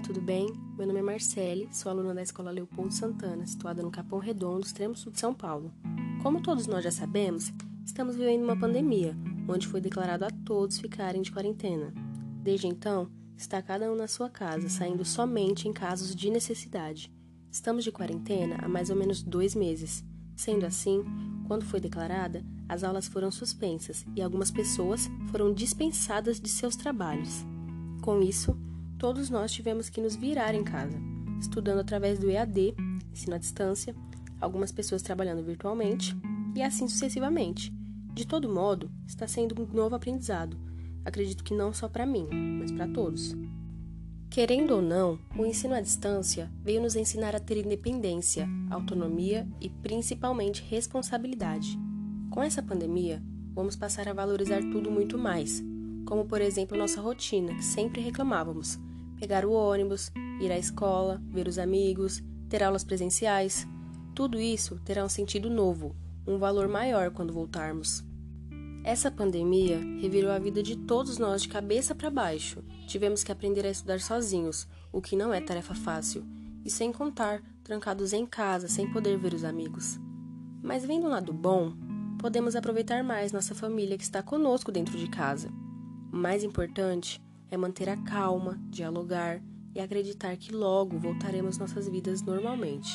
tudo bem? Meu nome é Marcele, sou aluna da Escola Leopoldo Santana, situada no Capão Redondo, extremo sul de São Paulo. Como todos nós já sabemos, estamos vivendo uma pandemia, onde foi declarado a todos ficarem de quarentena. Desde então, está cada um na sua casa, saindo somente em casos de necessidade. Estamos de quarentena há mais ou menos dois meses. Sendo assim, quando foi declarada, as aulas foram suspensas e algumas pessoas foram dispensadas de seus trabalhos. Com isso, todos nós tivemos que nos virar em casa, estudando através do EAD, ensino à distância, algumas pessoas trabalhando virtualmente e assim sucessivamente. De todo modo, está sendo um novo aprendizado. Acredito que não só para mim, mas para todos. Querendo ou não, o ensino à distância veio nos ensinar a ter independência, autonomia e principalmente responsabilidade. Com essa pandemia, vamos passar a valorizar tudo muito mais, como por exemplo nossa rotina, que sempre reclamávamos, pegar o ônibus, ir à escola, ver os amigos, ter aulas presenciais. Tudo isso terá um sentido novo, um valor maior quando voltarmos. Essa pandemia revirou a vida de todos nós de cabeça para baixo. Tivemos que aprender a estudar sozinhos, o que não é tarefa fácil, e sem contar, trancados em casa, sem poder ver os amigos. Mas vendo um lado bom, podemos aproveitar mais nossa família que está conosco dentro de casa. O mais importante é manter a calma, dialogar e acreditar que logo voltaremos nossas vidas normalmente.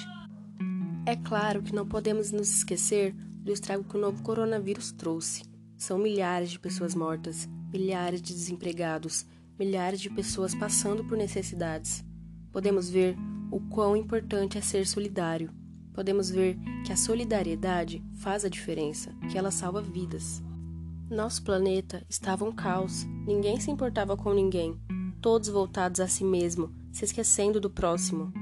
É claro que não podemos nos esquecer do estrago que o novo coronavírus trouxe. São milhares de pessoas mortas, milhares de desempregados, milhares de pessoas passando por necessidades. Podemos ver o quão importante é ser solidário. Podemos ver que a solidariedade faz a diferença, que ela salva vidas. Nosso planeta estava um caos, ninguém se importava com ninguém, todos voltados a si mesmo, se esquecendo do próximo.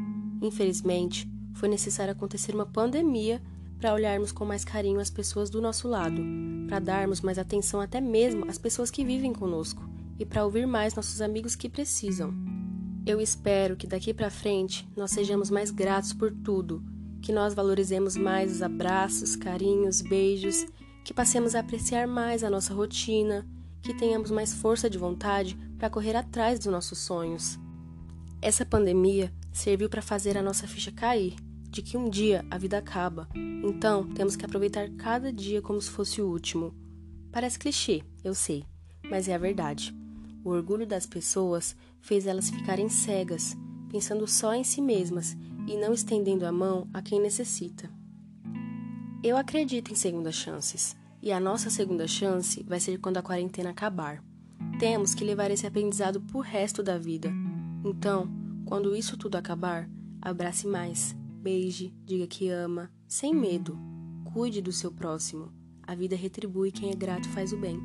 Infelizmente, foi necessário acontecer uma pandemia para olharmos com mais carinho as pessoas do nosso lado, para darmos mais atenção até mesmo às pessoas que vivem conosco e para ouvir mais nossos amigos que precisam. Eu espero que daqui para frente nós sejamos mais gratos por tudo, que nós valorizemos mais os abraços, carinhos, beijos que passemos a apreciar mais a nossa rotina, que tenhamos mais força de vontade para correr atrás dos nossos sonhos. Essa pandemia serviu para fazer a nossa ficha cair, de que um dia a vida acaba, então temos que aproveitar cada dia como se fosse o último. Parece clichê, eu sei, mas é a verdade. O orgulho das pessoas fez elas ficarem cegas, pensando só em si mesmas e não estendendo a mão a quem necessita. Eu acredito em segundas chances, e a nossa segunda chance vai ser quando a quarentena acabar. Temos que levar esse aprendizado pro resto da vida. Então, quando isso tudo acabar, abrace mais, beije, diga que ama, sem medo. Cuide do seu próximo. A vida retribui quem é grato faz o bem.